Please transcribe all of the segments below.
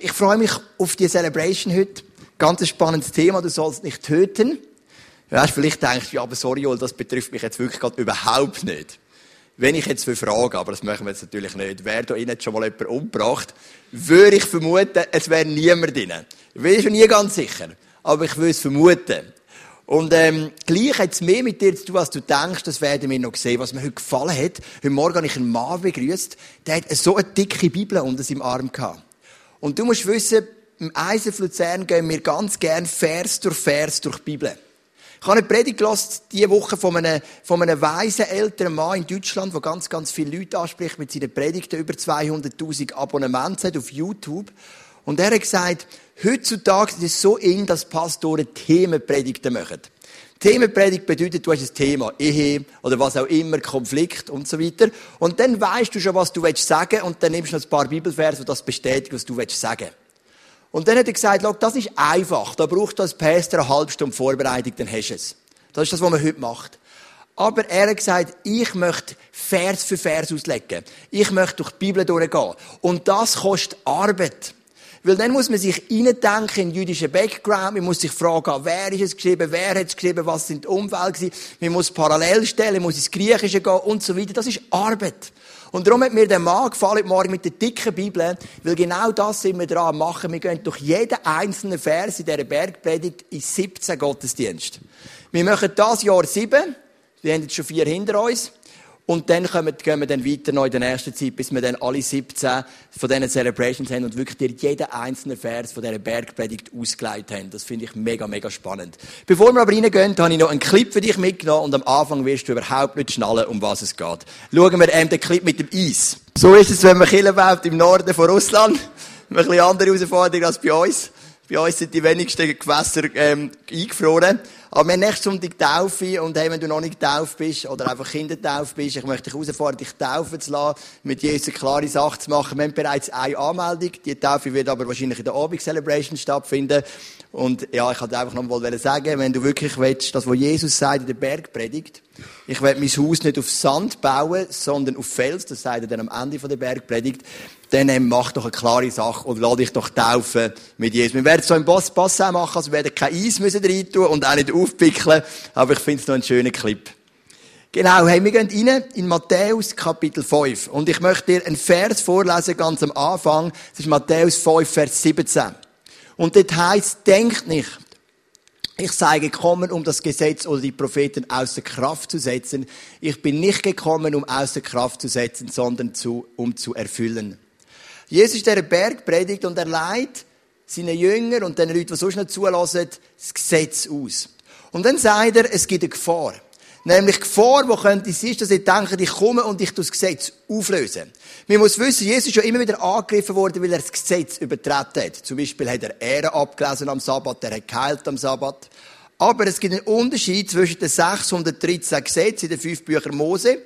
Ich freue mich auf die Celebration heute. Ganz ein spannendes Thema, du sollst nicht töten. Ja, vielleicht denkst du, ja, aber sorry, Joel, das betrifft mich jetzt wirklich überhaupt nicht. Wenn ich jetzt frage, aber das machen wir jetzt natürlich nicht, wer da innen schon mal jemanden umgebracht, würde ich vermuten, es wäre niemand drin. Ich bin schon nie ganz sicher. Aber ich würde es vermuten. Und ähm, gleich hat es mehr mit dir zu tun, was du denkst, das werden wir noch sehen. Was mir heute gefallen hat, heute Morgen habe ich einen Mann begrüßt, der hat so eine dicke Bibel unter seinem Arm gehabt. Und du musst wissen, im ISF Luzern gehen wir ganz gern Vers durch Vers durch die Bibel. Ich habe eine Predigt gehört, diese Woche von einem, von einem weisen älteren Mann in Deutschland, der ganz, ganz viele Leute anspricht mit seinen Predigten, über 200.000 Abonnements hat auf YouTube. Und er hat gesagt, heutzutage ist es so in, dass Pastoren Themenpredigten machen. Themenpredigt bedeutet, du hast ein Thema, Ehe oder was auch immer, Konflikt und so weiter. Und dann weißt du schon, was du sagen willst und dann nimmst du noch ein paar Bibelverse, die das bestätigen, was du sagen willst. Und dann hat er gesagt, Schau, das ist einfach. Da braucht du als Pastor eine halbe Stunde Vorbereitung, dann hast du es. Das ist das, was man heute macht. Aber er hat gesagt, ich möchte Vers für Vers auslegen. Ich möchte durch die Bibel durchgehen. Und das kostet Arbeit. Weil dann muss man sich hineindenken in den jüdischen Background. Man muss sich fragen, wer ist es geschrieben, wer hat es geschrieben, was sind die gewesen. Man muss parallel stellen, man muss ins Griechische gehen und so weiter. Das ist Arbeit. Und darum hat mir der Mann gefallen morgen mit der dicken Bibel, weil genau das sind wir dran machen. Wir gehen durch jeden einzelnen Vers in dieser Bergpredigt in 17 Gottesdienst. Wir machen das Jahr sieben. Wir haben jetzt schon vier hinter uns. Und dann kommen, gehen wir dann weiter noch in der nächsten Zeit, bis wir dann alle 17 von diesen Celebrations haben und wirklich dir jeden einzelnen Vers von dieser Bergpredigt ausgeleitet haben. Das finde ich mega, mega spannend. Bevor wir aber reingehen, habe ich noch einen Clip für dich mitgenommen und am Anfang wirst du überhaupt nicht schnallen, um was es geht. Schauen wir ähm, den Clip mit dem Eis. So ist es, wenn man Killen baut im Norden von Russland. Ein bisschen andere Herausforderung als bei uns. Bei uns sind die wenigsten Gewässer ähm, eingefroren. Aber wir haben nächstes Sonntag Taufe und hey, wenn du noch nicht getauft bist oder einfach Kindertaufe bist, ich möchte dich herausfordern, dich taufen zu lassen, mit Jesus klare Sache zu machen. Wir haben bereits eine Anmeldung. Die Taufe wird aber wahrscheinlich in der Abend Celebration stattfinden. Und ja, ich wollte einfach noch mal sagen, wenn du wirklich willst, das, was Jesus sagt in der Bergpredigt, ich werde mein Haus nicht auf Sand bauen, sondern auf Fels, das sagt er dann am Ende der Bergpredigt, dann ähm, mach doch eine klare Sache und lass dich doch taufen mit Jesus. Wir werden es so im Boss Bassin machen, also wir werden kein Eis müssen rein tun und auch nicht aufpickeln, aber ich finde es noch ein schöner Clip. Genau, hey, wir gehen rein in Matthäus Kapitel 5 und ich möchte dir einen Vers vorlesen ganz am Anfang. Das ist Matthäus 5, Vers 17. Und dort heißt, denkt nicht, ich sei gekommen, um das Gesetz oder die Propheten außer Kraft zu setzen. Ich bin nicht gekommen, um außer Kraft zu setzen, sondern zu, um zu erfüllen. Jesus ist der Berg predigt und er leitet seinen Jünger und den Leuten, die sonst nicht zulassen, das Gesetz aus. Und dann sagt er, es gibt eine Gefahr. Nämlich Gefahr, die könnte sein, dass ich denke, ich komme und ich das Gesetz auflösen. Man muss wissen, Jesus ist ja immer wieder angegriffen worden, weil er das Gesetz übertreten hat. Zum Beispiel hat er Ehre abgelesen am Sabbat, er hat geheilt am Sabbat. Aber es gibt einen Unterschied zwischen den 613 Gesetzen in den fünf Büchern Mose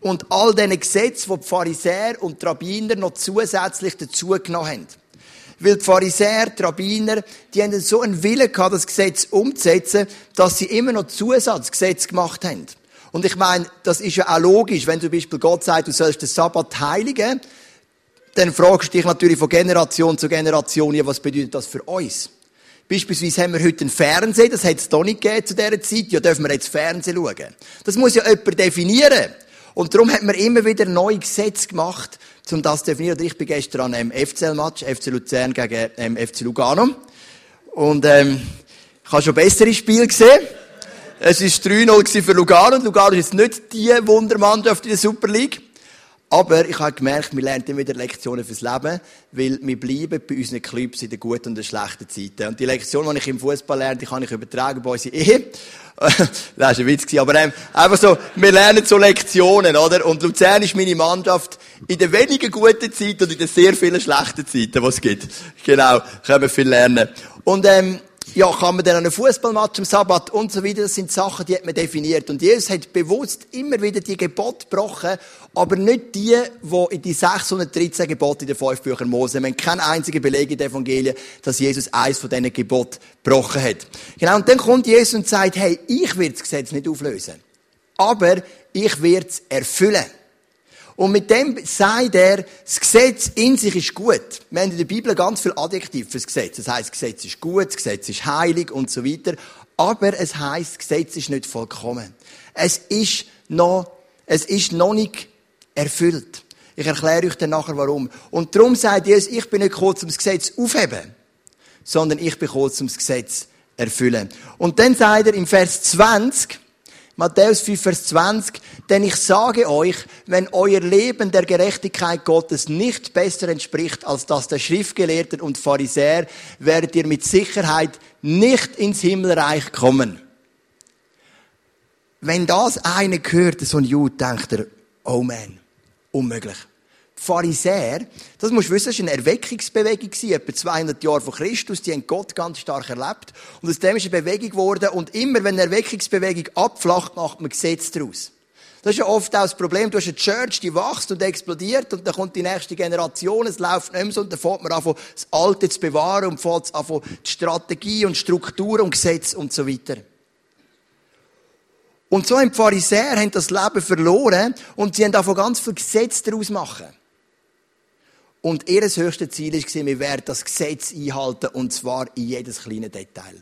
und all diesen Gesetzen, die die Pharisäer und die Rabbiner noch zusätzlich dazugenommen haben. Weil die Pharisäer, die Rabbiner, die haben so einen Willen gehabt, das Gesetz umzusetzen, dass sie immer noch Zusatzgesetze gemacht haben. Und ich meine, das ist ja auch logisch, wenn zum Beispiel Gott sagt, du sollst den Sabbat heiligen, dann fragst du dich natürlich von Generation zu Generation, ja, was bedeutet das für uns? Beispielsweise haben wir heute einen Fernseher, das hat es doch nicht gegeben zu dieser Zeit, ja, dürfen wir jetzt Fernsehen schauen. Das muss ja jemand definieren. Und darum hat man immer wieder neue Gesetze gemacht, um das zu definieren. Ich bin gestern an einem FCL-Match, FC Luzern gegen ähm, FC Lugano. Und ähm, ich habe schon bessere Spiele gesehen. Es war 3-0 für Lugano. Und Lugano ist jetzt nicht die Wundermannschaft in der Super League. Aber ich habe gemerkt, wir lernen immer wieder Lektionen fürs Leben, weil wir bleiben bei unseren Clubs in den guten und den schlechten Zeiten. Und die Lektion, die ich im Fußball lerne, die kann ich übertragen bei unsere Ehe. das war ein Witz, aber ähm, einfach so, wir lernen so Lektionen, oder? Und Luzern ist meine Mannschaft in den wenigen guten Zeiten und in den sehr vielen schlechten Zeiten, die es gibt. Genau, können wir viel lernen. Und ähm, ja, kann man dann einen Fußballmatch am Sabbat und so weiter. Das sind Sachen, die hat man definiert. Und Jesus hat bewusst immer wieder die Gebote gebrochen, aber nicht die, die in die 613 Gebote in den fünf Büchern Mose. Wir haben keinen einzigen Beleg in den Evangelien, dass Jesus eins von diesen Geboten gebrochen hat. Genau. Und dann kommt Jesus und sagt, hey, ich werde das Gesetz nicht auflösen. Aber ich werde es erfüllen. Und mit dem sagt er, das Gesetz in sich ist gut. Wir haben in der Bibel ganz viel Adjektiv fürs Gesetz. Das heißt, das Gesetz ist gut, das Gesetz ist heilig und so weiter. Aber es heißt, das Gesetz ist nicht vollkommen. Es ist noch, es ist noch nicht erfüllt. Ich erkläre euch dann nachher warum. Und darum sagt Jesus, ich bin nicht kurz, um das Gesetz aufheben, sondern ich bin kurz, um das Gesetz erfüllen. Und dann sagt er im Vers 20, Matthäus 5, Vers 20, denn ich sage euch, wenn euer Leben der Gerechtigkeit Gottes nicht besser entspricht als das der Schriftgelehrten und Pharisäer, werdet ihr mit Sicherheit nicht ins Himmelreich kommen. Wenn das einer hört, so ein Jude, denkt er, oh man, unmöglich. Pharisäer, das musst du wissen, das war eine Erweckungsbewegung, etwa 200 Jahre vor Christus, die haben Gott ganz stark erlebt. Und aus dem ist eine Bewegung geworden, und immer wenn eine Erweckungsbewegung abflacht, macht man Gesetz daraus. Das ist ja oft auch das Problem. Du hast eine Church, die wächst und explodiert und dann kommt die nächste Generation, es läuft nicht mehr so und dann fängt man an, das Alte zu bewahren und fängt an, die Strategie und Struktur und Gesetz und so weiter. Und so haben die Pharisäer haben das Leben verloren und sie haben davon ganz viel Gesetz daraus machen. Und ihr höchstes Ziel war, wir werden das Gesetz einhalten, und zwar in jedes kleine Detail.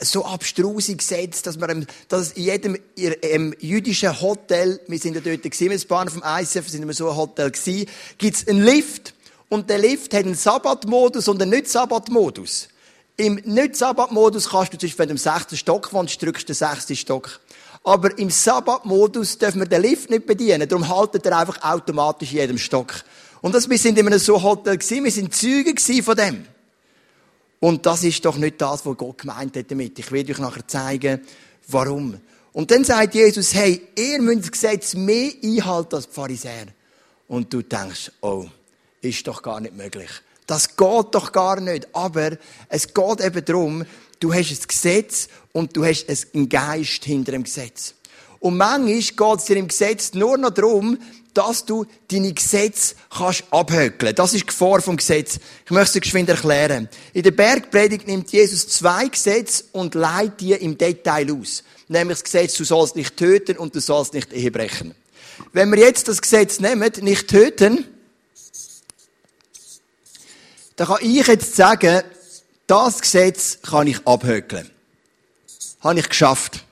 So abstruse Gesetz, dass man, dass in jedem im jüdischen Hotel, wir sind ja dort gewesen, mit Bahn vom ICF, sind wir so ein Hotel gewesen, gibt's einen Lift. Und der Lift hat einen Sabbatmodus und einen Nicht-Sabbatmodus. Im Nicht-Sabbat-Modus kannst du, zum Beispiel, wenn du im sechsten Stock wohnst, drückst du den sechsten Stock. Aber im Sabbat-Modus dürfen wir den Lift nicht bedienen. Darum haltet er einfach automatisch in jedem Stock. Und das, wir sind in einem so Hotel gewesen, wir sind Zeugen von dem. Und das ist doch nicht das, was Gott gemeint hat damit. Ich werde euch nachher zeigen, warum. Und dann sagt Jesus, hey, ihr müsst das Gesetz mehr einhalten als die Pharisäer. Und du denkst, oh, ist doch gar nicht möglich. Das geht doch gar nicht. Aber es geht eben darum, du hast ein Gesetz und du hast einen Geist hinter dem Gesetz. Und manchmal geht es dir im Gesetz nur noch darum, dass du deine Gesetze kannst abhökeln. Das ist die Gefahr vom Gesetz. Ich möchte es geschwind erklären. In der Bergpredigt nimmt Jesus zwei Gesetze und leitet die im Detail aus. Nämlich das Gesetz, du sollst nicht töten und du sollst nicht Ehe brechen. Wenn wir jetzt das Gesetz nehmen, nicht töten, dann kann ich jetzt sagen, das Gesetz kann ich abhökeln. Habe ich geschafft.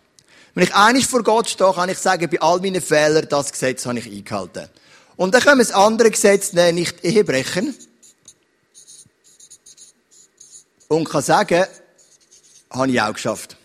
Wenn ich einig vor Gott stehe, kann ich sagen, bei all meinen Fehlern, das Gesetz habe ich eingehalten. Und dann können wir das andere Gesetz nehmen, nicht Ehe brechen. Und kann sagen, habe ich auch geschafft.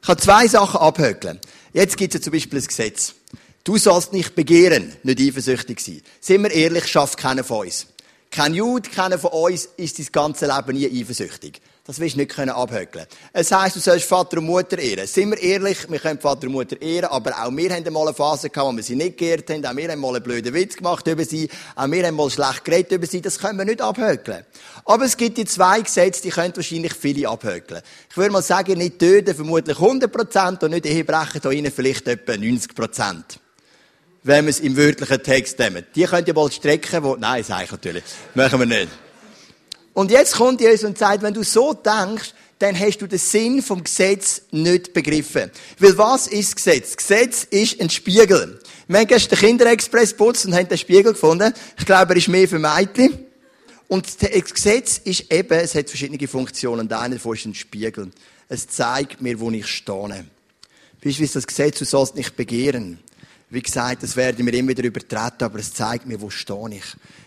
Ich kann zwei Sachen abhökeln. Jetzt gibt es ja zum Beispiel ein Gesetz. Du sollst nicht begehren, nicht eifersüchtig sein. Sind wir ehrlich, schafft keiner von uns. Kein Jude, keiner von uns ist sein ganzes Leben nie eifersüchtig. Das wirst du nicht abhökeln Es heisst, du sollst Vater und Mutter ehren. Sind wir ehrlich, wir können Vater und Mutter ehren, aber auch wir haben mal eine Phase gehabt, wo wir sie nicht geehrt haben. Auch wir haben mal einen blöden Witz gemacht über sie. Auch wir haben mal schlecht geredet über sie. Das können wir nicht abhökeln. Aber es gibt die zwei Gesetze, die können wahrscheinlich viele abhökeln. Ich würde mal sagen, nicht töten, vermutlich 100% und nicht Ehebrechen, da innen vielleicht etwa 90% wenn wir es im wörtlichen Text nehmen. Die könnt ihr mal strecken, wo, nein, sage ich natürlich. Machen wir nicht. Und jetzt kommt Jesus und sagt, wenn du so denkst, dann hast du den Sinn vom Gesetz nicht begriffen. Weil was ist das Gesetz? Das Gesetz ist ein Spiegel. Wir haben gestern den Kinderexpress putzt und haben den Spiegel gefunden. Ich glaube, er ist mehr für Mädchen. Und das Gesetz ist eben, es hat verschiedene Funktionen. Eine davon ist ein Spiegel. Es zeigt mir, wo ich stehe. Beispielsweise das Gesetz, du sollst nicht begehren. Wie gesagt, das werden wir immer wieder übertreten, aber es zeigt mir, wo stehe ich.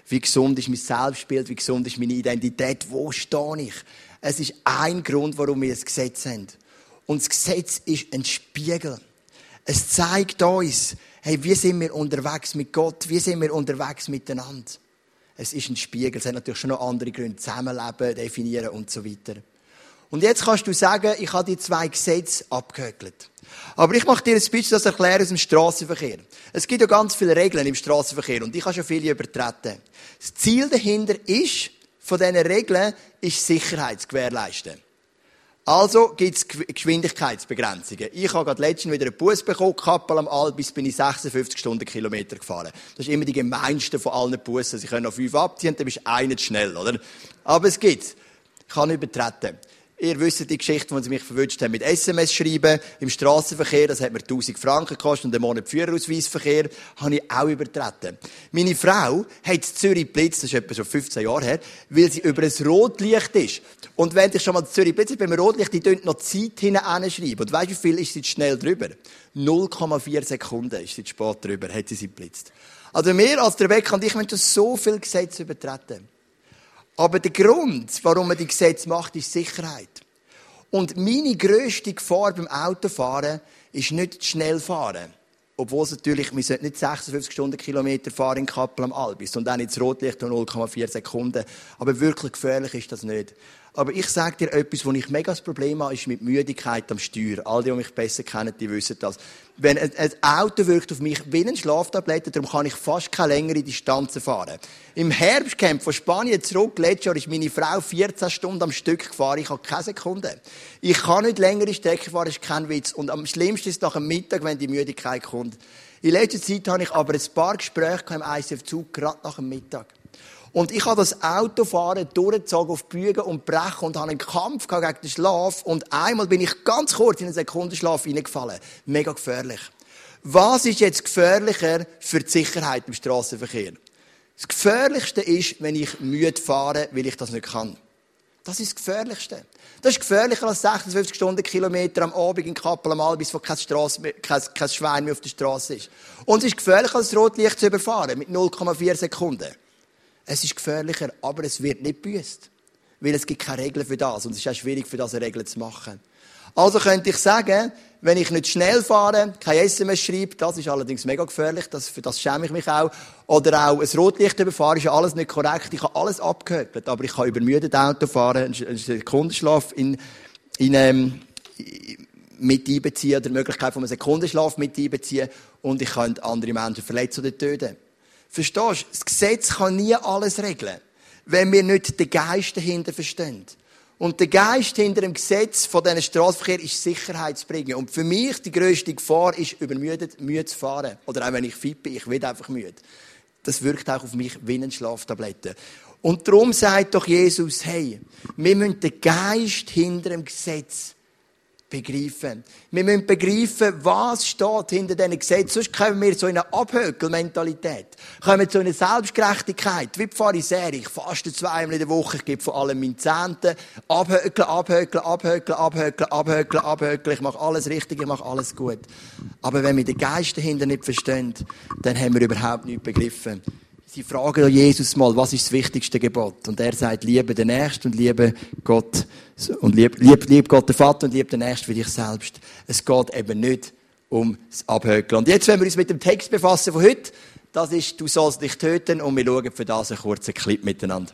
Wie gesund ist mein Selbstbild, wie gesund ist meine Identität, wo stehe ich. Es ist ein Grund, warum wir ein Gesetz haben. Und das Gesetz ist ein Spiegel. Es zeigt uns, hey, wie sind wir unterwegs mit Gott, wie sind wir unterwegs miteinander. Es ist ein Spiegel. Es hat natürlich schon noch andere Gründe, Zusammenleben, definieren und so weiter. Und jetzt kannst du sagen, ich habe die zwei Gesetze abgehökelt. Aber ich mache dir ein bisschen das erklären aus dem Straßenverkehr. Es gibt ja ganz viele Regeln im Straßenverkehr und ich habe schon viele übertreten. Das Ziel dahinter ist, von diesen Regeln, ist Sicherheit zu gewährleisten. Also gibt es Geschwindigkeitsbegrenzungen. Ich habe gerade letztens wieder einen Bus bekommen, Kappel am Albis, bin ich 56 Stundenkilometer gefahren. Das ist immer die gemeinste von allen Bussen. Sie können auf 5 abziehen, dann bist du einer zu schnell, oder? Aber es gibt Ich kann übertreten. Ihr wisst die Geschichte, wo sie mich verwünscht haben mit SMS schreiben im Straßenverkehr. Das hat mir 1000 Franken gekostet und einen Monat Führerausweisverkehr habe ich auch übertreten. Meine Frau hat Zürich Blitz, das ist etwa schon 15 Jahre her, weil sie über ein Rotlicht ist. Und wenn ich schon mal Zürich Blitz beim Rotlicht, die dort noch Zeit hineinschreiben. Und weißt du, wie viel ist sie schnell drüber? 0,4 Sekunden ist sie spät drüber, hat sie sie blitzt. Also wir als der Rebecca und ich müssen so viel Gesetze übertreten. Aber der Grund, warum man die Gesetze macht, ist Sicherheit. Und meine grösste Gefahr beim Autofahren ist nicht schnell fahren. Obwohl es natürlich, wir sollten nicht 56 Stundenkilometer fahren in Kappel am Albis und auch nicht das Rotlicht um 0,4 Sekunden. Aber wirklich gefährlich ist das nicht. Aber ich sage dir etwas, wo ich mega das Problem habe, ist mit Müdigkeit am Steuer. All die, die mich besser kennen, die wissen das. Wenn ein, Auto wirkt auf mich wie ein Schlaftablette, darum kann ich fast keine längere Distanzen fahren. Im Herbstcamp von Spanien zurück, letztes Jahr ist meine Frau 14 Stunden am Stück gefahren. Ich habe keine Sekunde. Ich kann nicht längere Strecken fahren, ist kein Witz. Und am schlimmsten ist nach dem Mittag, wenn die Müdigkeit kommt. In letzter Zeit habe ich aber ein paar Gespräche im ICF-Zug, gerade nach dem Mittag. Und ich habe das Autofahren durchgezogen auf Bügen und Brechen und habe einen Kampf gegen den Schlaf. Und einmal bin ich ganz kurz in einen Sekundenschlaf hineingefallen. Mega gefährlich. Was ist jetzt gefährlicher für die Sicherheit im Straßenverkehr? Das Gefährlichste ist, wenn ich müde fahre, weil ich das nicht kann. Das ist das Gefährlichste. Das ist gefährlicher als 56 Stundenkilometer am Abend in Kappel am Albis, wo kein, Strasse kein, kein Schwein mehr auf der Straße ist. Und es ist gefährlicher als das Rotlicht zu überfahren mit 0,4 Sekunden. Es ist gefährlicher, aber es wird nicht büßt. Weil es gibt keine Regeln für das. Und es ist auch schwierig, für das eine Regel zu machen. Also könnte ich sagen, wenn ich nicht schnell fahre, kein SMS schreibe, das ist allerdings mega gefährlich, das, für das schäme ich mich auch. Oder auch ein Rotlicht überfahren, ist ja alles nicht korrekt. Ich habe alles abgehökelt, aber ich kann übermüdet Auto fahren, einen Sekundenschlaf in, in, ähm, mit einbeziehen, oder die Möglichkeit von einem Sekundenschlaf mit einbeziehen, und ich kann andere Menschen verletzen oder töten. Verstehst du? Das Gesetz kann nie alles regeln, wenn wir nicht den Geist dahinter verstehen. Und der Geist hinter dem Gesetz von diesen Straßenverkehr ist Sicherheit zu bringen. Und für mich die grösste Gefahr ist, übermüdet, müde zu fahren. Oder auch wenn ich fit bin, ich werde einfach müde. Das wirkt auch auf mich wie eine Schlaftablette. Und darum sagt doch Jesus, hey, wir müssen den Geist hinter dem Gesetz begreifen. Wir müssen begreifen, was steht hinter diesen Gesetzen. Sonst kommen wir so in eine Abhökelmentalität. Kommen zu einer Selbstgerechtigkeit. Wie die Pharisäer. Ich faste zweimal in der Woche, ich gebe von allem meinen Zehnten. Abhökeln, abhökeln, abhökeln, abhökeln, abhökeln, abhökeln. Ich mache alles richtig, ich mache alles gut. Aber wenn wir den Geist dahinter nicht verstehen, dann haben wir überhaupt nichts begriffen. Sie fragen Jesus mal, was ist das wichtigste Gebot? Und er sagt, liebe den Nächsten und liebe Gott, und lieb, lieb, lieb Gott den Vater und lieb den Nächsten wie dich selbst. Es geht eben nicht um das Abhökeln. Und jetzt, wenn wir uns mit dem Text befassen von heute, das ist, du sollst nicht töten, und wir schauen für das einen kurzen Clip miteinander.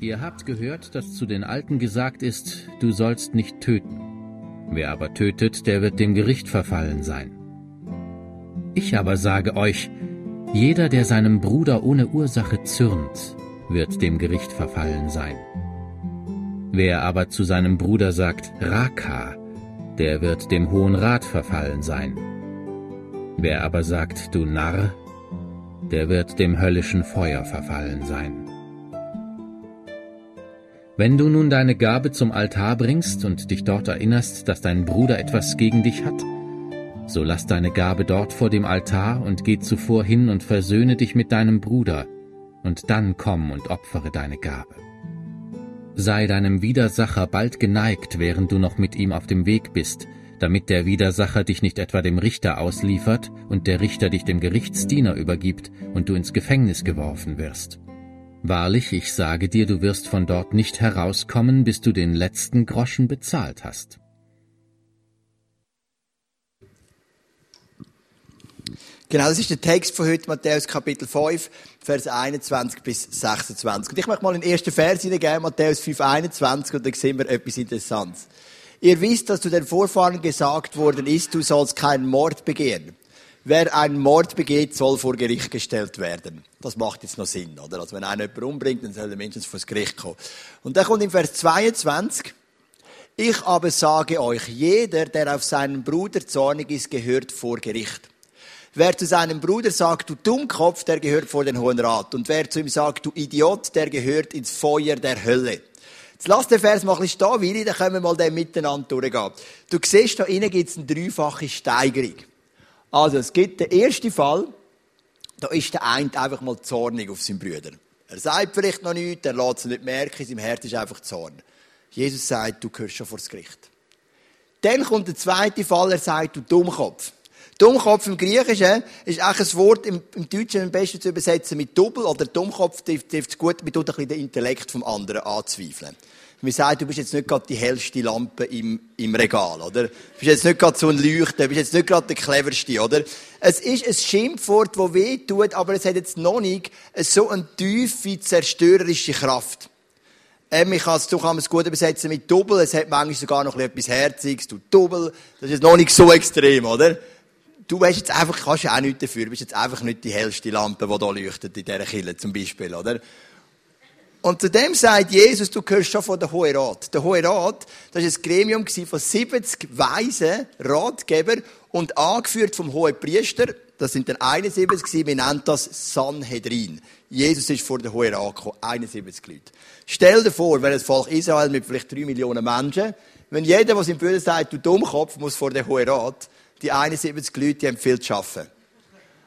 Ihr habt gehört, dass zu den Alten gesagt ist, du sollst nicht töten. Wer aber tötet, der wird dem Gericht verfallen sein. Ich aber sage euch, jeder, der seinem Bruder ohne Ursache zürnt, wird dem Gericht verfallen sein. Wer aber zu seinem Bruder sagt, Raka, der wird dem Hohen Rat verfallen sein. Wer aber sagt, du Narr, der wird dem höllischen Feuer verfallen sein. Wenn du nun deine Gabe zum Altar bringst und dich dort erinnerst, dass dein Bruder etwas gegen dich hat, so lass deine Gabe dort vor dem Altar und geh zuvor hin und versöhne dich mit deinem Bruder, und dann komm und opfere deine Gabe. Sei deinem Widersacher bald geneigt, während du noch mit ihm auf dem Weg bist, damit der Widersacher dich nicht etwa dem Richter ausliefert und der Richter dich dem Gerichtsdiener übergibt und du ins Gefängnis geworfen wirst. Wahrlich, ich sage dir, du wirst von dort nicht herauskommen, bis du den letzten Groschen bezahlt hast. Genau, das ist der Text von heute, Matthäus Kapitel 5, Vers 21 bis 26. Und ich möchte mal den ersten Vers hineingeben, Matthäus 5, 21, und dann sehen wir etwas Interessantes. Ihr wisst, dass zu den Vorfahren gesagt worden ist, du sollst keinen Mord begehen. Wer einen Mord begeht, soll vor Gericht gestellt werden. Das macht jetzt noch Sinn, oder? Also wenn einer jemanden umbringt, dann soll der Mensch vor das Gericht kommen. Und dann kommt in Vers 22, ich aber sage euch, jeder, der auf seinen Bruder zornig ist, gehört vor Gericht. Wer zu seinem Bruder sagt, du Dummkopf, der gehört vor den Hohen Rat. Und wer zu ihm sagt, du Idiot, der gehört ins Feuer der Hölle. Jetzt lass den Vers mal ein stehen, Willi, dann können wir mal den miteinander durchgehen. Du siehst, da innen gibt es eine dreifache Steigerung. Also, es gibt den ersten Fall, da ist der eine einfach mal zornig auf seinen Brüder. Er sagt vielleicht noch nichts, er lässt es nicht merken, in seinem Herz ist einfach Zorn. Jesus sagt, du gehörst schon vor das Gericht. Dann kommt der zweite Fall, er sagt, du Dummkopf. Dummkopf im Griechischen ist eigentlich ein Wort im, im Deutschen am besten zu übersetzen mit Double oder Dummkopf trifft es gut, mit ein bisschen den Intellekt vom anderen anzweifeln. Man sagt, du bist jetzt nicht gerade die hellste Lampe im, im Regal, oder? Du bist jetzt nicht gerade so ein Leuchter, du bist jetzt nicht gerade der cleverste, oder? Es ist ein Schimpfwort, das weh tut, aber es hat jetzt noch nicht so eine tiefe, zerstörerische Kraft. Ähm, ich kann es, du kannst es gut übersetzen mit Double, es hat manchmal sogar noch etwas Herziges, du Double, das ist jetzt noch nicht so extrem, oder? Du weißt jetzt einfach, kannst ja auch nichts dafür, du bist jetzt einfach nicht die hellste Lampe, die da leuchtet in dieser Kille, zum Beispiel, oder? Und zu dem sagt Jesus, du gehörst schon von der Hohe Rat. Der Hohe Rat, das war ein Gremium von 70 weisen Ratgebern und angeführt vom Hohen Priester. Das sind dann 71 gewesen. Wir nennen das Sanhedrin. Jesus ist vor der Hohen Rat gekommen. 71 Leute. Stell dir vor, wenn das Volk Israel mit vielleicht drei Millionen Menschen, wenn jeder, der seinem Bruder sagt, du Dummkopf, muss vor der Hohen Rat, die 71 Leute, die haben viel zu arbeiten.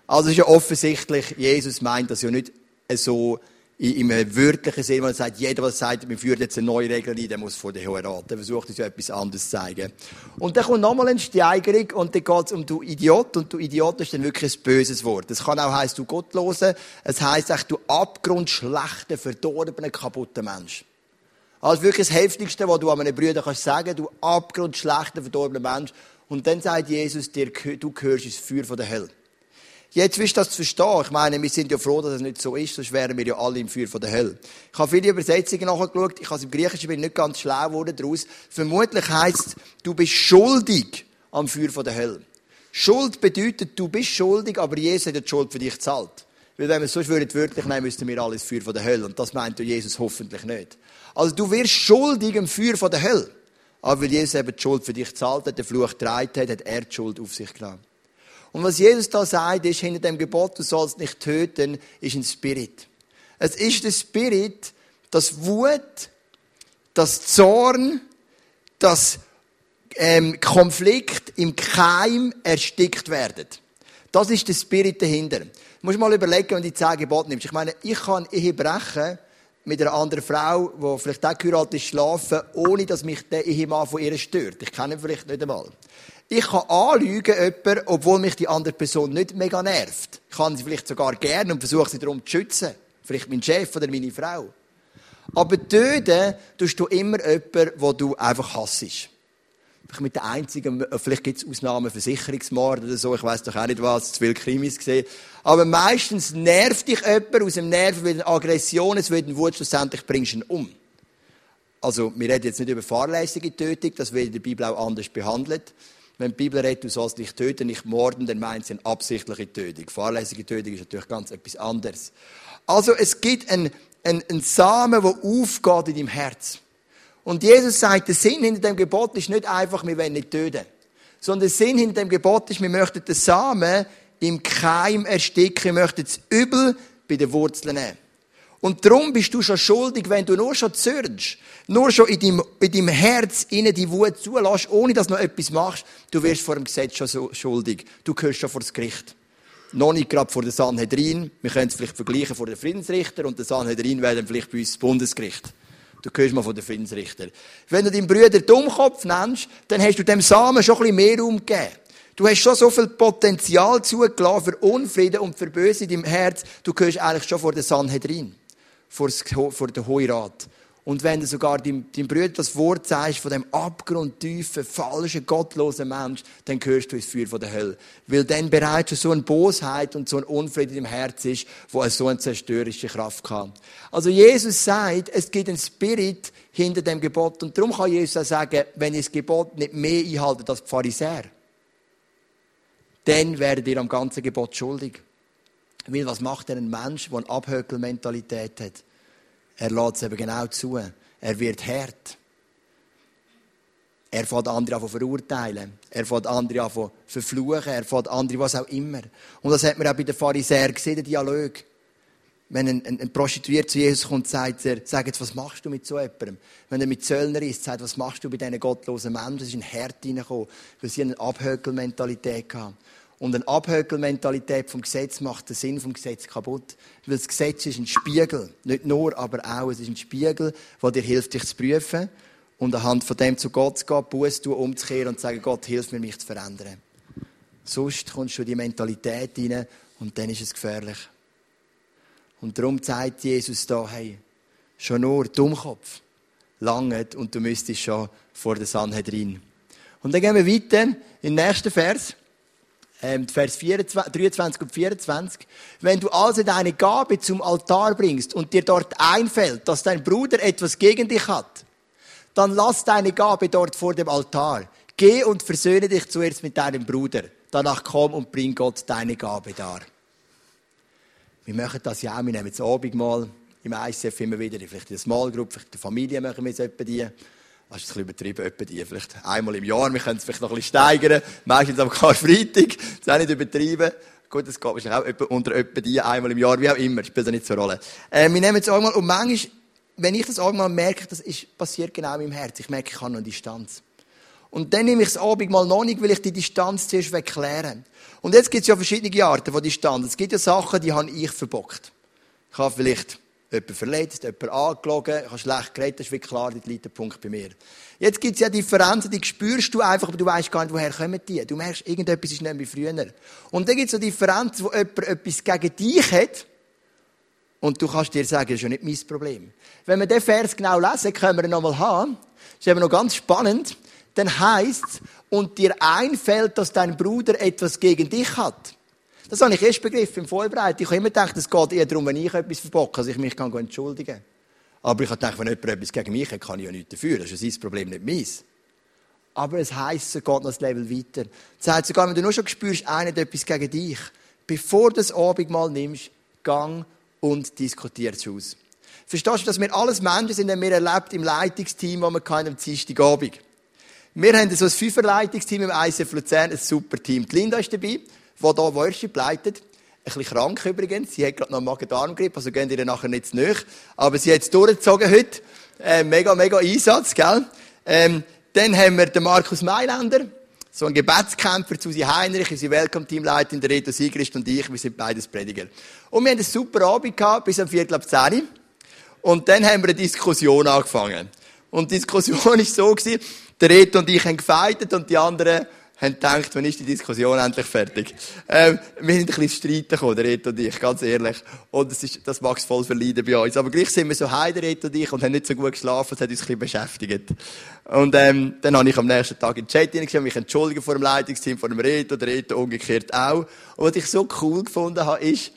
Also ist ja offensichtlich, Jesus meint das ja nicht so, im wörtlichen Sinne, man sagt, jeder, der sagt, wir führen jetzt eine neue Regel ein, der muss vor der Hohen Rat. Der versucht uns ja etwas anderes zu zeigen. Und dann kommt nochmal eine Steigerung und dann geht es um du Idiot und du Idiot ist dann wirklich ein böses Wort. Das kann auch heißen, du Gottlose. Es heisst echt, du abgrundschlechter, verdorbener, kaputter Mensch. Also wirklich das Heftigste, was du an einem Brüder kannst sagen, du abgrundschlechter, verdorbener Mensch. Und dann sagt Jesus dir, du gehörst ins Feuer von der Hölle. Jetzt wirst du das verstehen. Ich meine, wir sind ja froh, dass es nicht so ist, sonst wären wir ja alle im Feuer von der Hölle. Ich habe viele Übersetzungen nachgeschaut. Ich habe es im Griechischen bin nicht ganz schlau geworden daraus. Vermutlich heisst du bist schuldig am Feuer von der Hölle. Schuld bedeutet, du bist schuldig, aber Jesus hat die Schuld für dich gezahlt. Weil wenn wir es sonst würden wörtlich nehmen, müssten wir alles Feuer von der Hölle. Und das meint Jesus hoffentlich nicht. Also du wirst schuldig am Feuer von der Hölle. Aber weil Jesus eben die Schuld für dich gezahlt hat, den Fluch getragen hat, hat er die Schuld auf sich genommen. Und was Jesus da sagt, ist, hinter dem Gebot, du sollst nicht töten, ist ein Spirit. Es ist der Spirit, das Wut, das Zorn, das ähm, Konflikt im Keim erstickt werden. Das ist der Spirit dahinter. Du musst mal überlegen, wenn du die zehn Gebote nimmst. Ich meine, ich kann Ehe brechen mit einer anderen Frau, die vielleicht auch geheiratet ist, schlafen, ohne dass mich der Ehemann von ihr stört. Ich kenne ihn vielleicht nicht einmal. Ich kann anlügen jemanden, obwohl mich die andere Person nicht mega nervt. Ich kann sie vielleicht sogar gerne und versuche sie darum zu schützen. Vielleicht mein Chef oder meine Frau. Aber töten tust du immer jemanden, wo du einfach hassest. Vielleicht mit der einzigen, vielleicht gibt es Ausnahmen, Versicherungsmord oder so, ich weiß doch auch nicht was, zu viele Krimis gesehen. Aber meistens nervt dich jemand aus dem Nerv, weil eine Aggression, es wird ein Wut, schlussendlich bringst du ihn um. Also, wir reden jetzt nicht über fahrlässige Tötung, das wird in der Bibel auch anders behandelt. Wenn die Bibel redet, du sollst nicht töten, nicht morden, dann meint sie eine absichtliche Tötung. Fahrlässige Tötung ist natürlich ganz etwas anderes. Also es gibt einen, einen, einen Samen, der aufgeht in deinem Herz. Und Jesus sagt, der Sinn hinter dem Gebot ist nicht einfach, wir wollen nicht töten. Sondern der Sinn hinter dem Gebot ist, wir möchten den Samen im Keim ersticken, wir möchten das Übel bei den Wurzeln nehmen. Und darum bist du schon schuldig, wenn du nur schon zürnst, nur schon in deinem, in deinem Herz innen die Wut zulässt, ohne dass du noch etwas machst, du wirst vor dem Gesetz schon so schuldig. Du gehörst schon vor das Gericht. Noch nicht gerade vor der Sanhedrin. Wir können es vielleicht vergleichen vor den Friedensrichter und der Sanhedrin wäre dann vielleicht bei uns das Bundesgericht. Du gehörst mal von den Friedensrichter. Wenn du deinen Bruder Dummkopf nennst, dann hast du dem Samen schon ein bisschen mehr umgegeben. Du hast schon so viel Potenzial zugelassen für Unfrieden und für Böse in deinem Herz. Du gehörst eigentlich schon vor der Sanhedrin vor, vor den Hoirat. Und wenn du sogar deinem, deinem Bruder das Wort sagst von dem abgrundtiefen, falschen, gottlosen Mensch, dann gehörst du ins Feuer von der Hölle. Weil dann bereits schon so eine Bosheit und so ein Unfrieden im Herz ist, wo so eine zerstörerische Kraft kann. Also Jesus sagt, es gibt einen Spirit hinter dem Gebot. Und darum kann Jesus auch sagen, wenn ihr das Gebot nicht mehr einhaltet als die Pharisäer, dann werdet ihr am ganzen Gebot schuldig. Weil was macht denn ein Mensch, der eine Abhökelmentalität hat? Er lässt es eben genau zu. Er wird hart. Er fängt andere an zu verurteilen. Er fängt andere an zu verfluchen. Er fängt andere, was auch immer. Und das hat man auch bei den Pharisäern gesehen, der Dialog. Wenn ein, ein, ein Prostituiert zu Jesus kommt, sagt er, sagt was machst du mit so jemandem? Wenn er mit Zöllner ist, sagt was machst du bei diesen gottlosen Menschen? Das ist ein Herd reingekommen, weil sie eine Abhökelmentalität hatten. Und eine Abhökelmentalität vom Gesetz macht den Sinn vom Gesetz kaputt. Weil das Gesetz ist ein Spiegel. Nicht nur, aber auch. Es ist ein Spiegel, der dir hilft, dich zu prüfen. Und anhand von dem zu Gott zu gehen, Buß tun, umzukehren und zu sagen, Gott, hilf mir, mich zu verändern. Sonst kommst du in die Mentalität rein und dann ist es gefährlich. Und darum zeigt Jesus da, hey, schon nur Dummkopf langet und du müsstest schon vor der Sanhedrin. Und dann gehen wir weiter in den nächsten Vers ähm, Vers 24, 23 und 24. Wenn du also deine Gabe zum Altar bringst und dir dort einfällt, dass dein Bruder etwas gegen dich hat, dann lass deine Gabe dort vor dem Altar. Geh und versöhne dich zuerst mit deinem Bruder. Danach komm und bring Gott deine Gabe dar. Wir machen das ja auch. Wir nehmen das Abendmahl im ICF immer wieder. Vielleicht in der Small Group, vielleicht in der Familie machen wir es etwa die. Das ist ein bisschen übertrieben, etwa die. Vielleicht einmal im Jahr. Wir können es vielleicht noch ein bisschen steigern. Meistens am Karfreitag. Das ist auch nicht übertrieben. Gut, das geht wahrscheinlich auch unter etwa die, einmal im Jahr, wie auch immer. Spielt ja nicht so eine Rolle. Äh, wir nehmen es auch mal, und manchmal, wenn ich das auch mal merke, das ist, passiert genau in meinem Herz. Ich merke, ich habe noch eine Distanz. Und dann nehme ich das Abend mal noch nicht, weil ich die Distanz zuerst wegklären Und jetzt gibt es ja verschiedene Arten von Distanz. Es gibt ja Sachen, die habe ich verbockt. Ich habe vielleicht jemand verletzt, jemand angelogen, ich habe schlecht geredet, das ist wirklich klar, der liegt der Punkt bei mir. Jetzt gibt es ja Differenzen, die spürst du einfach, aber du weißt gar nicht, woher kommen die. Du merkst, irgendetwas ist nicht wie früher. Und dann gibt es so Differenzen, wo jemand etwas gegen dich hat, und du kannst dir sagen, das ist ja nicht mein Problem. Wenn wir den Vers genau lesen, können wir ihn nochmal haben. Das ist eben noch ganz spannend. Dann heisst es, und dir einfällt, dass dein Bruder etwas gegen dich hat. Das habe ich erst begriffen im Vorbereiten. Ich habe immer gedacht, es geht eher darum, wenn ich etwas verbocke, dass ich mich kann entschuldigen kann. Aber ich habe gedacht, wenn jemand etwas gegen mich hat, kann ich ja nichts dafür. Das ist ja sein Problem, nicht meins. Aber es heisst, es geht noch das Level weiter. Es heißt sogar, wenn du nur schon spürst, einer hat etwas gegen dich, bevor du das Abendmahl nimmst, gang und diskutiert es aus. Verstehst du, dass wir alles Menschen sind, die wir erlebt im Leitungsteam, das wir am Dienstagabend. Wir haben so ein Fünferleitungsteam im ICF Luzern, ein super Team. Die Linda ist dabei die hier Worship leitet. Ein bisschen krank übrigens. Sie hat gerade noch einen Magen-Darm-Grippe, also gehen ihr nachher nicht nach. Aber sie hat es durchgezogen heute. Äh, mega, mega Einsatz, gell? Ähm, dann haben wir den Markus Mailänder. So ein Gebetskämpfer, Susi Heinrich, unsere Welcome-Teamleiterin, der Reto Sigrist und ich, wir sind beides Prediger. Und wir haben einen super Abend gehabt, bis am Viertel ab 10 Und dann haben wir eine Diskussion angefangen. Und die Diskussion war so, der Reto und ich haben gefeitet und die anderen haben gedacht, wann ist die Diskussion endlich fertig? Ähm, wir sind ein bisschen streiten gekommen, der Reto und ich, ganz ehrlich. Und das, ist, das mag es voll verleiden bei uns. Aber gleich sind wir so heim, der Reto und ich, und haben nicht so gut geschlafen, das hat uns ein bisschen beschäftigt. Und ähm, dann habe ich am nächsten Tag in den Chat hineingeschrieben, mich entschuldigen vor dem Leitungsteam, vor dem Reto, der Reto umgekehrt auch. Und was ich so cool gefunden habe, ist,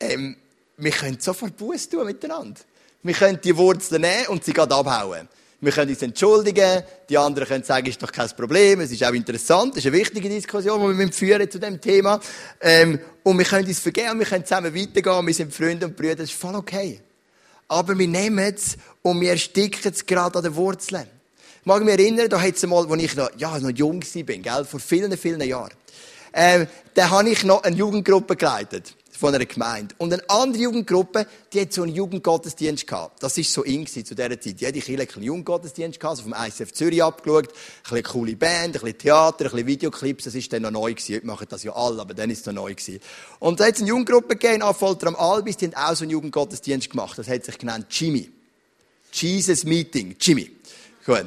ähm, wir können sofort Buß tun miteinander. Wir können die Wurzeln nehmen und sie gerade abhauen. Wir können uns entschuldigen, die anderen können sagen, ist doch kein Problem, es ist auch interessant, es ist eine wichtige Diskussion, die wir führen zu dem Thema. Ähm, und wir können uns vergeben, wir können zusammen weitergehen, wir sind Freunde und Brüder, das ist voll okay. Aber wir nehmen es und wir ersticken es gerade an den Wurzeln. Ich mag mich erinnern, da hat es mal, als ich noch, ja, noch jung war, gell, vor vielen, vielen Jahren. Ähm, da habe ich noch eine Jugendgruppe geleitet von einer Gemeinde. Und eine andere Jugendgruppe, die hat so einen Jugendgottesdienst gehabt. Das ist so in zu dieser Zeit. Jede Kirche hat einen Jugendgottesdienst gehabt, also vom ICF Zürich abgeschaut. Ein bisschen coole Band, ein bisschen Theater, ein bisschen Videoclips. Das ist dann noch neu gewesen. Heute machen das ja alle, aber dann ist es noch neu gewesen. Und da hat es eine Jugendgruppe gegeben, Affolter am Albis, die haben auch so einen Jugendgottesdienst gemacht. Das hat sich genannt Jimmy. Jesus Meeting. Jimmy. Gut.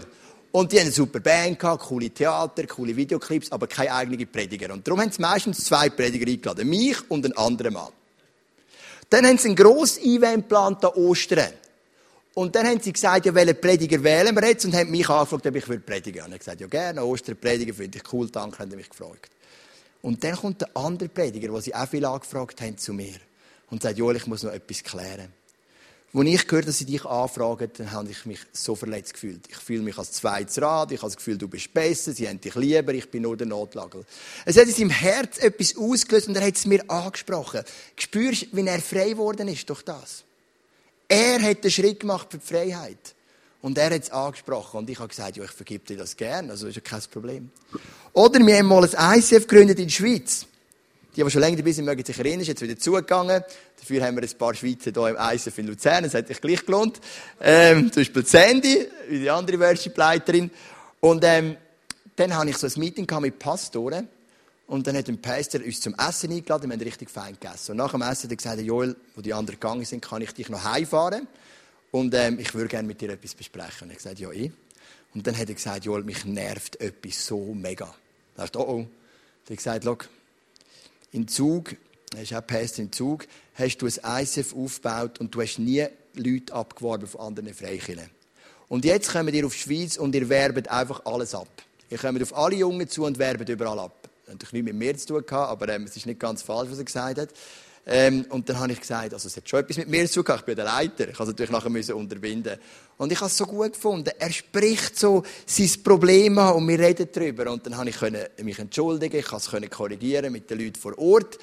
Und die haben eine super Band gehabt, coole Theater, coole Videoclips, aber keine eigenen Prediger. Und darum haben sie meistens zwei Prediger eingeladen. Mich und einen anderen Mann. Dann haben sie ein grosses Event geplant an Ostern. Und dann haben sie gesagt, ja, welchen Prediger wählen wir jetzt? Und haben mich angefragt, ob ich predigen will. Und ich gesagt, ja, gerne, Ostern predigen, finde ich cool, danke, haben mich gefragt. Und dann kommt der andere Prediger, den sie auch viel angefragt haben, zu mir. Und sagt, Joel, ich muss noch etwas klären. Als ich gehört dass sie dich anfragen, dann habe ich mich so verletzt gefühlt. Ich fühle mich als zweites Rad, ich habe das Gefühl, du bist besser, sie haben dich lieber, ich bin nur der Notlagel. Es hat in seinem Herz etwas ausgelöst und er hat es mir angesprochen. Spürst, wie er frei geworden ist durch das? Er hat den Schritt gemacht für die Freiheit. Und er hat es angesprochen. Und ich habe gesagt, ja, ich vergib dir das gern. Also ist ja kein Problem. Oder wir haben mal ein ICF gegründet in der Schweiz. Die, die schon länger dabei sind, mögen sich erinnern, ist jetzt wieder zugegangen. Dafür haben wir ein paar Schweizer hier im ICF in Luzern. Das hat sich gleich gelohnt. Ähm, zum Beispiel Sandy, die andere Worship-Leiterin. Und, ähm, dann habe ich so ein Meeting mit Pastoren. Und dann hat ein Pastor uns zum Essen eingeladen. Wir haben richtig fein gegessen. Und nach dem Essen hat er gesagt, Joel, wo die anderen gegangen sind, kann ich dich noch heimfahren. Und ähm, ich würde gerne mit dir etwas besprechen. Und er hat gesagt, ja, ich. Und dann hat er gesagt, Joel, mich nervt etwas so mega. Da dachte oh oh. Er hat gesagt, im Zug, er ist auch Pastor im Zug, hast du ein ISF aufgebaut und du hast nie Leute abgeworben von anderen Freikirchen. Und jetzt kommen ihr auf die Schweiz und ihr werbt einfach alles ab. Ihr kommt auf alle Jungen zu und werbt überall ab. Das hat natürlich nichts mit mir zu tun aber ähm, es ist nicht ganz falsch, was er gesagt hat. Ähm, und dann habe ich gesagt, also es hat schon etwas mit mir zu tun ich bin der Leiter. Ich musste natürlich nachher müssen unterbinden. Und ich habe es so gut gefunden. Er spricht so sein Problem an und wir reden darüber. Und dann habe ich mich entschuldigen, ich konnte es korrigieren mit den Leuten vor Ort.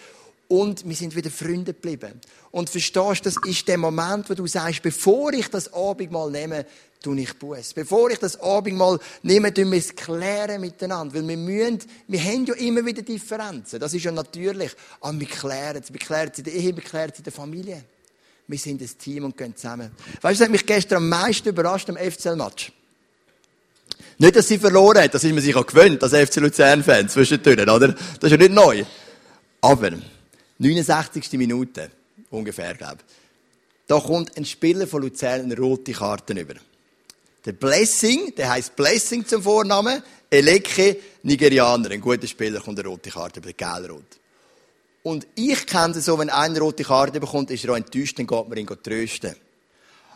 Und wir sind wieder Freunde geblieben. Und verstehst, das ist der Moment, wo du sagst, bevor ich das Abendmahl nehme, tue ich Buß. Bevor ich das Abendmahl nehme, tun wir es klären miteinander. Weil wir müssen, wir haben ja immer wieder Differenzen. Das ist ja natürlich. Aber wir klären es. Wir klären es in der Ehe, wir klären es in der Familie. Wir sind ein Team und gehen zusammen. Weißt du, das hat mich gestern am meisten überrascht am FCL-Match. Nicht, dass sie verloren hat, das ist man sich auch gewöhnt, als FC Luzern-Fan zwischendurch, oder? Das ist ja nicht neu. Aber, 69. Minute, ungefähr, glaube ich. Da kommt ein Spieler von Luzern eine rote Karte über. Der Blessing, der heißt Blessing zum Vornamen, Eleke, Nigerianer, ein guter Spieler, kommt eine rote Karte über, gelb-rot. Und ich kenne es so, wenn einer eine rote Karte bekommt, ist er auch enttäuscht, dann geht man ihn trösten.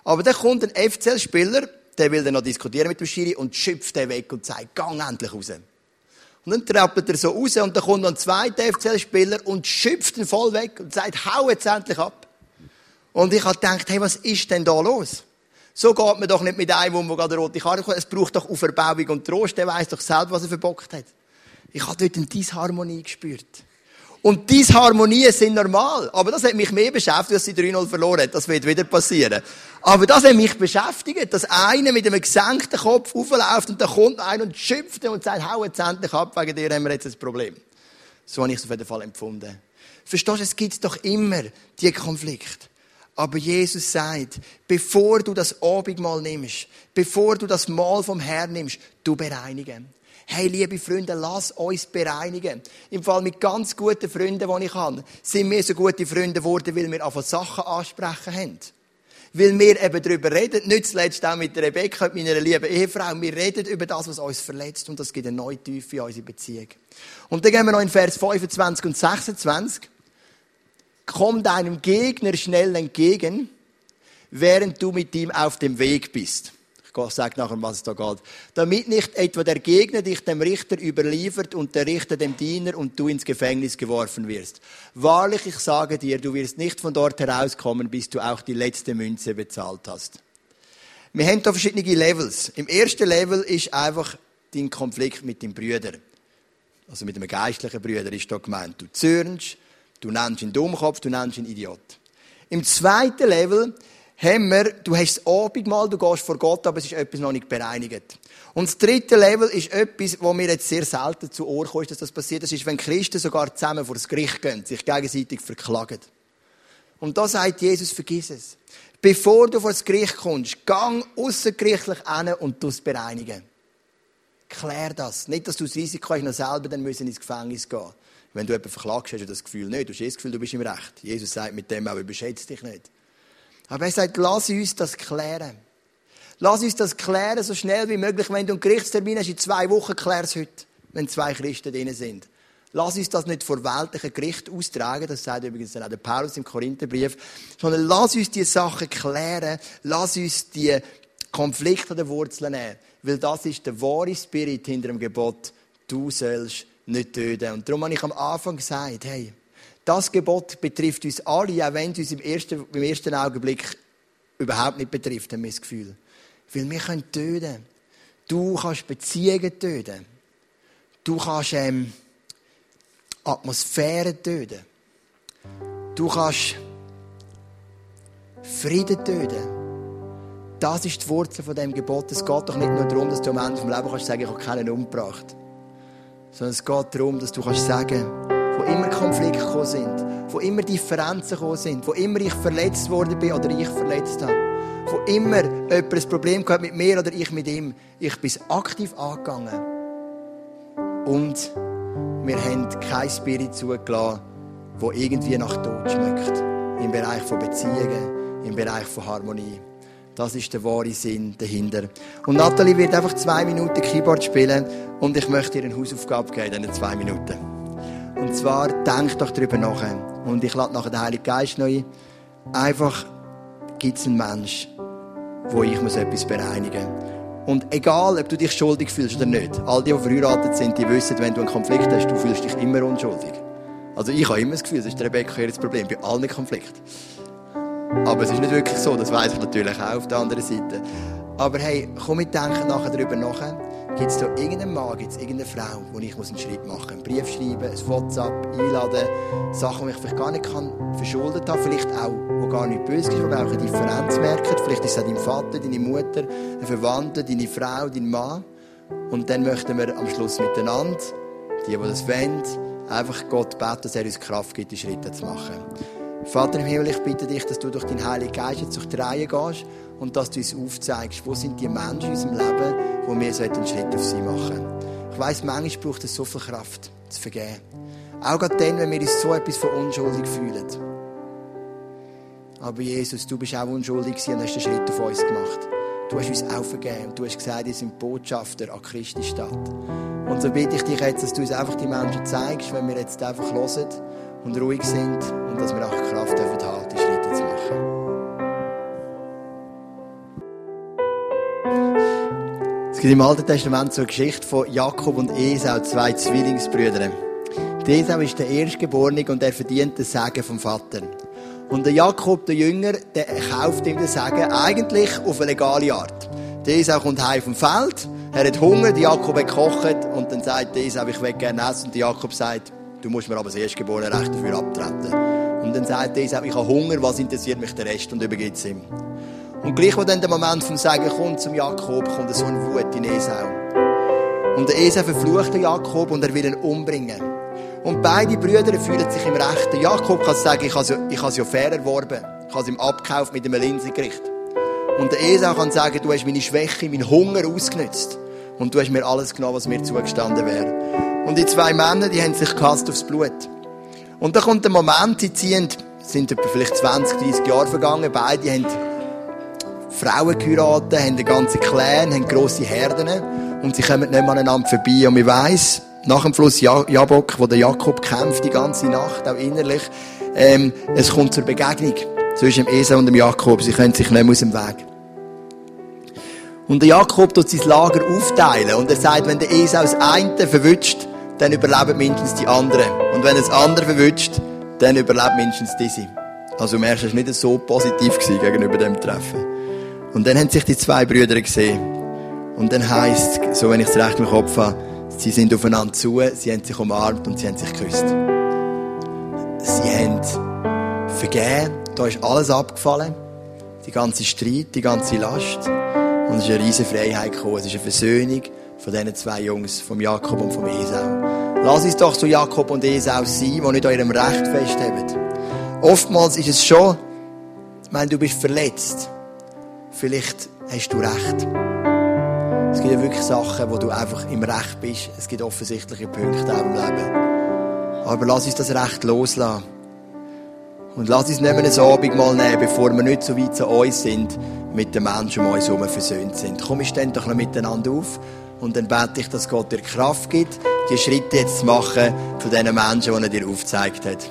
Aber dann kommt ein FCL-Spieler, der will dann noch diskutieren mit dem Schiri und schöpft den weg und sagt, gang endlich raus. Und dann trappelt er so raus und dann kommt noch ein zweiter FCL-Spieler und schöpft ihn voll weg und sagt, hau jetzt endlich ab. Und ich habe gedacht, hey, was ist denn da los? So geht man doch nicht mit einem, wo gerade rote Karte kommt. Es braucht doch Auferbauung und Trost. Der weiß doch selber, was er verbockt hat. Ich habe dort eine Disharmonie gespürt. Und Disharmonien sind normal. Aber das hat mich mehr beschäftigt, dass sie 3-0 verloren hat. Das wird wieder passieren. Aber das hat mich beschäftigt, dass einer mit einem gesenkten Kopf aufläuft und dann kommt einer und schimpft und sagt, hau jetzt endlich ab, wegen dir haben wir jetzt ein Problem. So habe ich es auf jeden Fall empfunden. Verstehst du, es gibt doch immer die Konflikte. Aber Jesus sagt, bevor du das Abendmahl nimmst, bevor du das Mahl vom Herrn nimmst, du bereinigen. Hey, liebe Freunde, lass uns bereinigen. Im Fall mit ganz guten Freunden, die ich habe, sind wir so gute Freunde geworden, weil wir einfach Sachen ansprechen haben. Weil wir eben darüber reden, nicht zuletzt auch mit Rebecca, meiner lieben Ehefrau, wir reden über das, was uns verletzt und das gibt eine neue Tiefe in unsere Beziehung. Und dann gehen wir noch in Vers 25 und 26 komm deinem Gegner schnell entgegen, während du mit ihm auf dem Weg bist. Ich sage nachher, was es da geht. Damit nicht etwa der Gegner dich dem Richter überliefert und der Richter dem Diener und du ins Gefängnis geworfen wirst. Wahrlich, ich sage dir, du wirst nicht von dort herauskommen, bis du auch die letzte Münze bezahlt hast. Wir haben da verschiedene Levels. Im ersten Level ist einfach dein Konflikt mit dem Brüder. Also mit einem geistlichen Brüder ist da gemeint. Du zürnst, Du nennst ihn Dummkopf, du nennst ihn Idiot. Im zweiten Level haben wir, du hast das Abendmahl, du gehst vor Gott, aber es ist etwas noch nicht bereinigt. Und das dritte Level ist etwas, wo mir jetzt sehr selten zu Ohr kommt, dass das passiert. Das ist, wenn Christen sogar zusammen vor das Gericht gehen, sich gegenseitig verklagen. Und da sagt Jesus, vergiss es. Bevor du vor das Gericht kommst, gang außergerichtlich hin und du es bereinigen. Klär das. Nicht, dass du das Risiko hast, noch selber dann müssen ins Gefängnis gehen wenn du jemanden verklagst, hast du das Gefühl nicht. Du hast das Gefühl, du bist im Recht. Jesus sagt mit dem auch, überschätzt dich nicht. Aber er sagt, lass uns das klären. Lass uns das klären, so schnell wie möglich. Wenn du einen Gerichtstermin hast, in zwei Wochen klär es heute, wenn zwei Christen drin sind. Lass uns das nicht vor weltlichen Gericht austragen, das sagt übrigens auch der Paulus im Korintherbrief, sondern lass uns die Sachen klären, lass uns die Konflikte an den Wurzeln nehmen, weil das ist der wahre Spirit hinter dem Gebot, du sollst nicht töten. Und darum habe ich am Anfang gesagt, hey, das Gebot betrifft uns alle, auch wenn es uns im ersten, im ersten Augenblick überhaupt nicht betrifft, haben wir das Gefühl. Weil wir können töten. Du kannst Beziehungen töten. Du kannst ähm, Atmosphären töten. Du kannst Frieden töten. das ist die Wurzel von dem Gebot. Es geht doch nicht nur darum, dass du am Ende vom Leben kannst sagen, ich habe keinen umgebracht. Sondern es geht darum, dass du kannst sagen, wo immer Konflikte gekommen sind, wo immer Differenzen gekommen sind, wo immer ich verletzt worden bin oder ich verletzt habe, wo immer jemand ein Problem gehabt mit mir oder ich mit ihm, ich bin aktiv angegangen. Und wir haben kein Spirit zugelassen, wo irgendwie nach Tod schmeckt. Im Bereich von Beziehungen, im Bereich von Harmonie. Das ist der wahre Sinn dahinter. Und Nathalie wird einfach zwei Minuten Keyboard spielen und ich möchte ihr eine Hausaufgabe geben in zwei Minuten. Und zwar, denk doch darüber nach. Und ich lade nachher den Heiligen Geist noch ein. Einfach gibt es einen Mensch, wo ich muss etwas bereinigen muss. Und egal, ob du dich schuldig fühlst oder nicht, all die, die verheiratet sind, die wissen, wenn du einen Konflikt hast, du fühlst dich immer unschuldig. Also ich habe immer das Gefühl, das ist der Rebecca das Problem, bei allen Konflikten. Aber es ist nicht wirklich so, das weiß ich natürlich auch auf der anderen Seite. Aber hey, komm, wir denken nachher darüber nach. Gibt es da irgendeinen Mann, gibt es irgendeine Frau, wo ich einen Schritt machen muss? Einen Brief schreiben, ein WhatsApp einladen, Sachen, die ich vielleicht gar nicht kann verschuldet habe, vielleicht auch, wo gar nicht böse ist, wo wir auch eine Differenz merken. Vielleicht ist es auch dein Vater, deine Mutter, ein Verwandter, deine Frau, dein Mann. Und dann möchten wir am Schluss miteinander, die, die das wollen, einfach Gott beten, dass er uns Kraft gibt, die Schritte zu machen. Vater im Himmel, ich bitte dich, dass du durch deinen Heiligen Geist jetzt durch die Reihe gehst und dass du uns aufzeigst, wo sind die Menschen in unserem Leben, wo wir einen Schritt auf sie machen. Ich weiss, manchmal braucht es so viel Kraft, zu vergeben. Auch gerade dann, wenn wir uns so etwas von unschuldig fühlen. Aber Jesus, du bist auch unschuldig und hast den Schritt auf uns gemacht. Du hast uns auch vergeben. Du hast gesagt, wir sind Botschafter an Christi Stadt. Und so bitte ich dich jetzt, dass du uns einfach die Menschen zeigst, wenn wir jetzt einfach hören und ruhig sind und dass wir auch Kraft dürfen haben, die Schritte zu machen. Es gibt im Alten Testament so eine Geschichte von Jakob und Esau, zwei Zwillingsbrüder. Der Esau ist der Erstgeborene und er verdient den Segen vom Vater. Und der Jakob, der Jünger, der kauft ihm den Segen eigentlich auf eine legale Art. Esau kommt heim vom Feld, er hat Hunger, Jakob hat gekocht und dann sagt Esau, ich will gerne essen. Und Jakob sagt, du musst mir aber das erstgeborene Recht dafür abtreten. Und dann sagt Esau, ich habe Hunger, was interessiert mich der Rest und übergibt es ihm. Und gleich, wo dann der Moment vom Sagen kommt zum Jakob, kommt so ein Wut in Esau. Und der Esau verflucht den Jakob und er will ihn umbringen. Und beide Brüder fühlen sich im Recht. Der Jakob kann sagen, ich habe es ja, ja fair erworben. Ich habe es ihm abgekauft mit einem Linsengericht. Und der Esau kann sagen, du hast meine Schwäche, meinen Hunger ausgenutzt. Und du hast mir alles genommen, was mir zugestanden wäre. Und die zwei Männer, die haben sich gehasst aufs Blut. Und da kommt der Moment, sie ziehen, sind etwa vielleicht 20, 30 Jahre vergangen, beide haben Frauen geheiratet, haben eine ganze Clan, haben grosse Herden und sie kommen nicht mehr aneinander vorbei. Und ich weiss, nach dem Fluss Jabok, wo der Jakob kämpft die ganze Nacht, auch innerlich, ähm, es kommt zur Begegnung zwischen dem Esau und dem Jakob. Sie können sich nicht mehr aus dem Weg. Und der Jakob tut sein Lager aufteilen und er sagt, wenn der Esau das eine verwünscht, dann überleben mindestens die anderen. Und wenn es andere verwünscht, dann überlebt mindestens diese. Also im ersten war nicht so positiv gegenüber dem Treffen. Und dann haben sich die zwei Brüder gesehen. Und dann heisst so wenn ich es recht im Kopf habe, sie sind aufeinander zu, sie haben sich umarmt und sie haben sich geküsst. Sie haben vergeben, da ist alles abgefallen. Die ganze Streit, die ganze Last. Und es ist eine riesige Freiheit gekommen. Es ist eine Versöhnung von diesen zwei Jungs, vom Jakob und vom Esau. Lass uns doch so Jakob und Esau sein, die nicht an ihrem Recht festhalten. Oftmals ist es schon, ich meine, du bist verletzt. Vielleicht hast du Recht. Es gibt ja wirklich Sachen, wo du einfach im Recht bist. Es gibt offensichtliche Punkte auch im Leben. Aber lass uns das Recht loslassen. Und lass uns nicht mehr ein Abendmahl nehmen, bevor wir nicht so weit zu uns sind, mit den Menschen um uns herum versöhnt sind. Komm, wir stehen doch noch miteinander auf und dann bete ich, dass Gott dir Kraft gibt, die Schritte jetzt zu machen von diesen Menschen, die er dir aufgezeigt hat.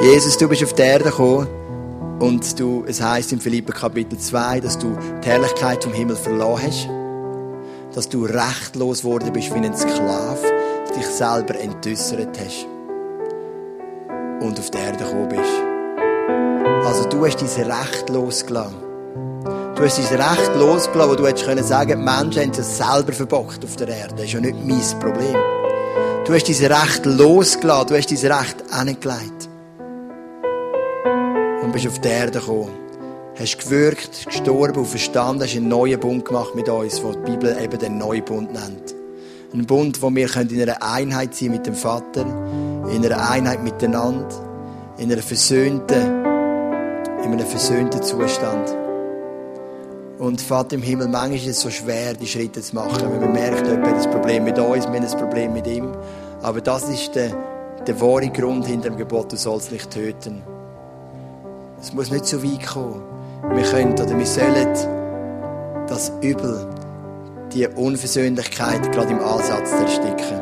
Jesus, du bist auf die Erde gekommen und du, es heißt im Philipper Kapitel 2, dass du die Herrlichkeit vom Himmel verloren hast, dass du rechtlos geworden bist wie ein Sklave, dich selber entäussert hast und auf die Erde gekommen bist. Also du hast dein Recht losgelassen. Du hast dein Recht losgelassen, wo du hättest können sagen, die Menschen haben es selber verbockt auf der Erde. Das ist ja nicht mein Problem. Du hast dein Recht losgelassen, du hast dein Recht angelegt. Und bist auf die Erde gekommen. hast gewirkt, gestorben und verstanden, hast einen neuen Bund gemacht mit uns, den die Bibel eben den neuen Bund nennt. Ein Bund, wo wir in einer Einheit sein mit dem Vater, in einer Einheit miteinander, in einer versöhnten, in einem versöhnten Zustand. Und Vater im Himmel, manchmal ist es so schwer, die Schritte zu machen, wenn man merkt, jemand hat ein Problem mit uns, wir haben ein Problem mit ihm. Aber das ist der, der wahre Grund hinter dem Gebot, du sollst nicht töten. Es muss nicht so weit kommen. Wir können oder wir sollen das Übel, die Unversöhnlichkeit gerade im Ansatz ersticken.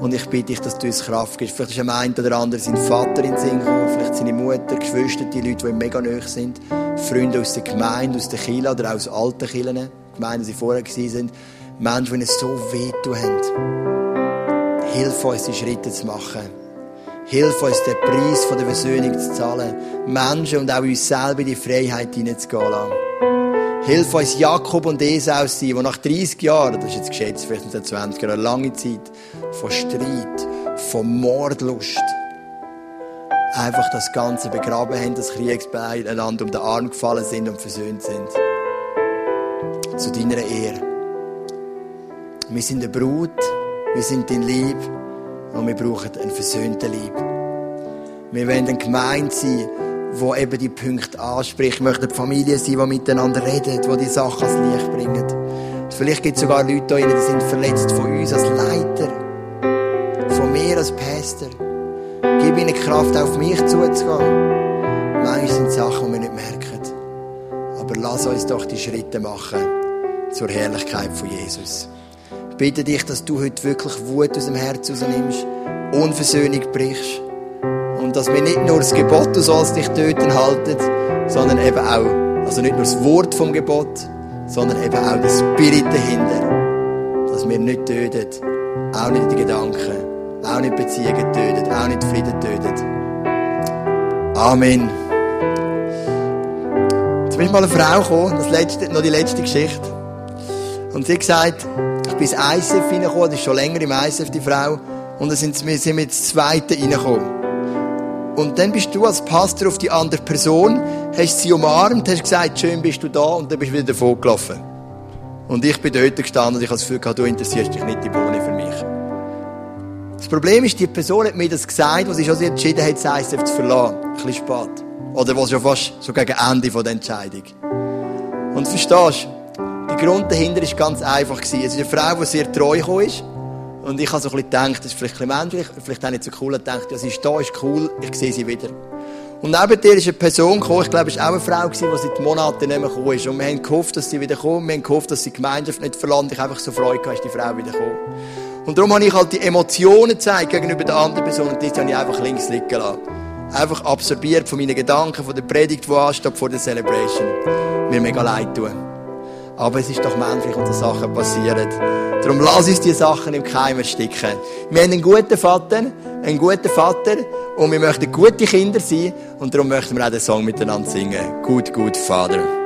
Und ich bitte dich, dass du uns Kraft gibst. Vielleicht ist am oder anderen sein Vater in den Sinn gekommen, vielleicht seine Mutter, Geschwister, die Leute, die ihm mega nahe sind, Freunde aus der Gemeinde, aus der Kirche oder aus alten Kirchen, Gemeinden, die vorher waren, Menschen, die es so wehtun haben. Hilf uns, die Schritte zu machen. Hilf uns, den Preis der Versöhnung zu zahlen. Menschen und auch uns selber in die Freiheit hineinzugehen lassen. Hilf uns, Jakob und Esau zu sein, die nach 30 Jahren, das ist jetzt geschätzt, vielleicht nicht 20 Jahre, eine lange Zeit, von Streit, von Mordlust, einfach das Ganze begraben haben, das Kriegsbeil einander um den Arm gefallen sind und versöhnt sind. Zu deiner Ehre. Wir sind eine Brut, wir sind dein Lieb und wir brauchen einen versöhnten Lieb. Wir wollen eine Gemeinde sein, wo eben die Punkte anspricht. Wir möchten eine Familie sein, die miteinander redet, die die Sachen ans Licht bringen. Und vielleicht gibt es sogar Leute hier, die sind verletzt von uns als Leiter, von mir als Pastor. Ihnen Kraft, auf mich zuzugehen. Manchmal sind Sachen, die wir nicht merken. Aber lass uns doch die Schritte machen zur Herrlichkeit von Jesus. Ich bitte dich, dass du heute wirklich Wut aus dem Herzen rausnimmst, Unversöhnung brichst und dass wir nicht nur das Gebot, du sollst dich töten, halten, sondern eben auch, also nicht nur das Wort vom Gebot, sondern eben auch der Spirit dahinter. Dass wir nicht töten, auch nicht die Gedanken, auch nicht Beziehungen töten, auch nicht Frieden töten. Amen. Jetzt ist mal eine Frau gekommen, das letzte, noch die letzte Geschichte. Und sie hat gesagt, ich bin ins ISF reingekommen, das ist schon länger im ISF, die Frau. Und dann sind wir, sind wir ins Zweite reingekommen. Und dann bist du als Pastor auf die andere Person, hast sie umarmt, hast gesagt, schön bist du da, und dann bist du wieder davon gelaufen. Und ich bin dort gestanden und ich habe das Gefühl du interessierst dich nicht die Bohne für mich. Das Problem ist, die Person hat mir das gesagt, was sie schon entschieden hat, das ISF zu verlassen. Ein bisschen spät. Oder was schon fast so gegen Ende der Entscheidung. Und verstehst du, der Grund dahinter war ganz einfach. Es ist eine Frau, die sehr treu ist. Und ich habe so ein bisschen gedacht, das ist vielleicht ein bisschen menschlich, vielleicht auch nicht so cool, gedacht, ja, sie ist da, ist cool, ich sehe sie wieder. Und neben dir ist eine Person gekommen, ich glaube, es war auch eine Frau, die seit Monaten nicht mehr gekommen ist. Und wir haben gehofft, dass sie wieder kommt, wir haben gehofft, dass sie die Gemeinschaft nicht verlangt. Ich einfach so Freude gehabt, ist die Frau wieder gekommen. Und darum habe ich halt die Emotionen gezeigt gegenüber der anderen Person und die habe ich einfach links liegen lassen. Einfach absorbiert von meinen Gedanken, von der Predigt, die ansteht, vor der Celebration. Mir mega leid tun. Aber es ist doch menschlich dass Sachen passieren. Darum lass uns die Sachen im Keim ersticken. Wir haben einen guten Vater, einen guten Vater und wir möchten gute Kinder sein und darum möchten wir auch den Song miteinander singen. Gut, gut, Vater.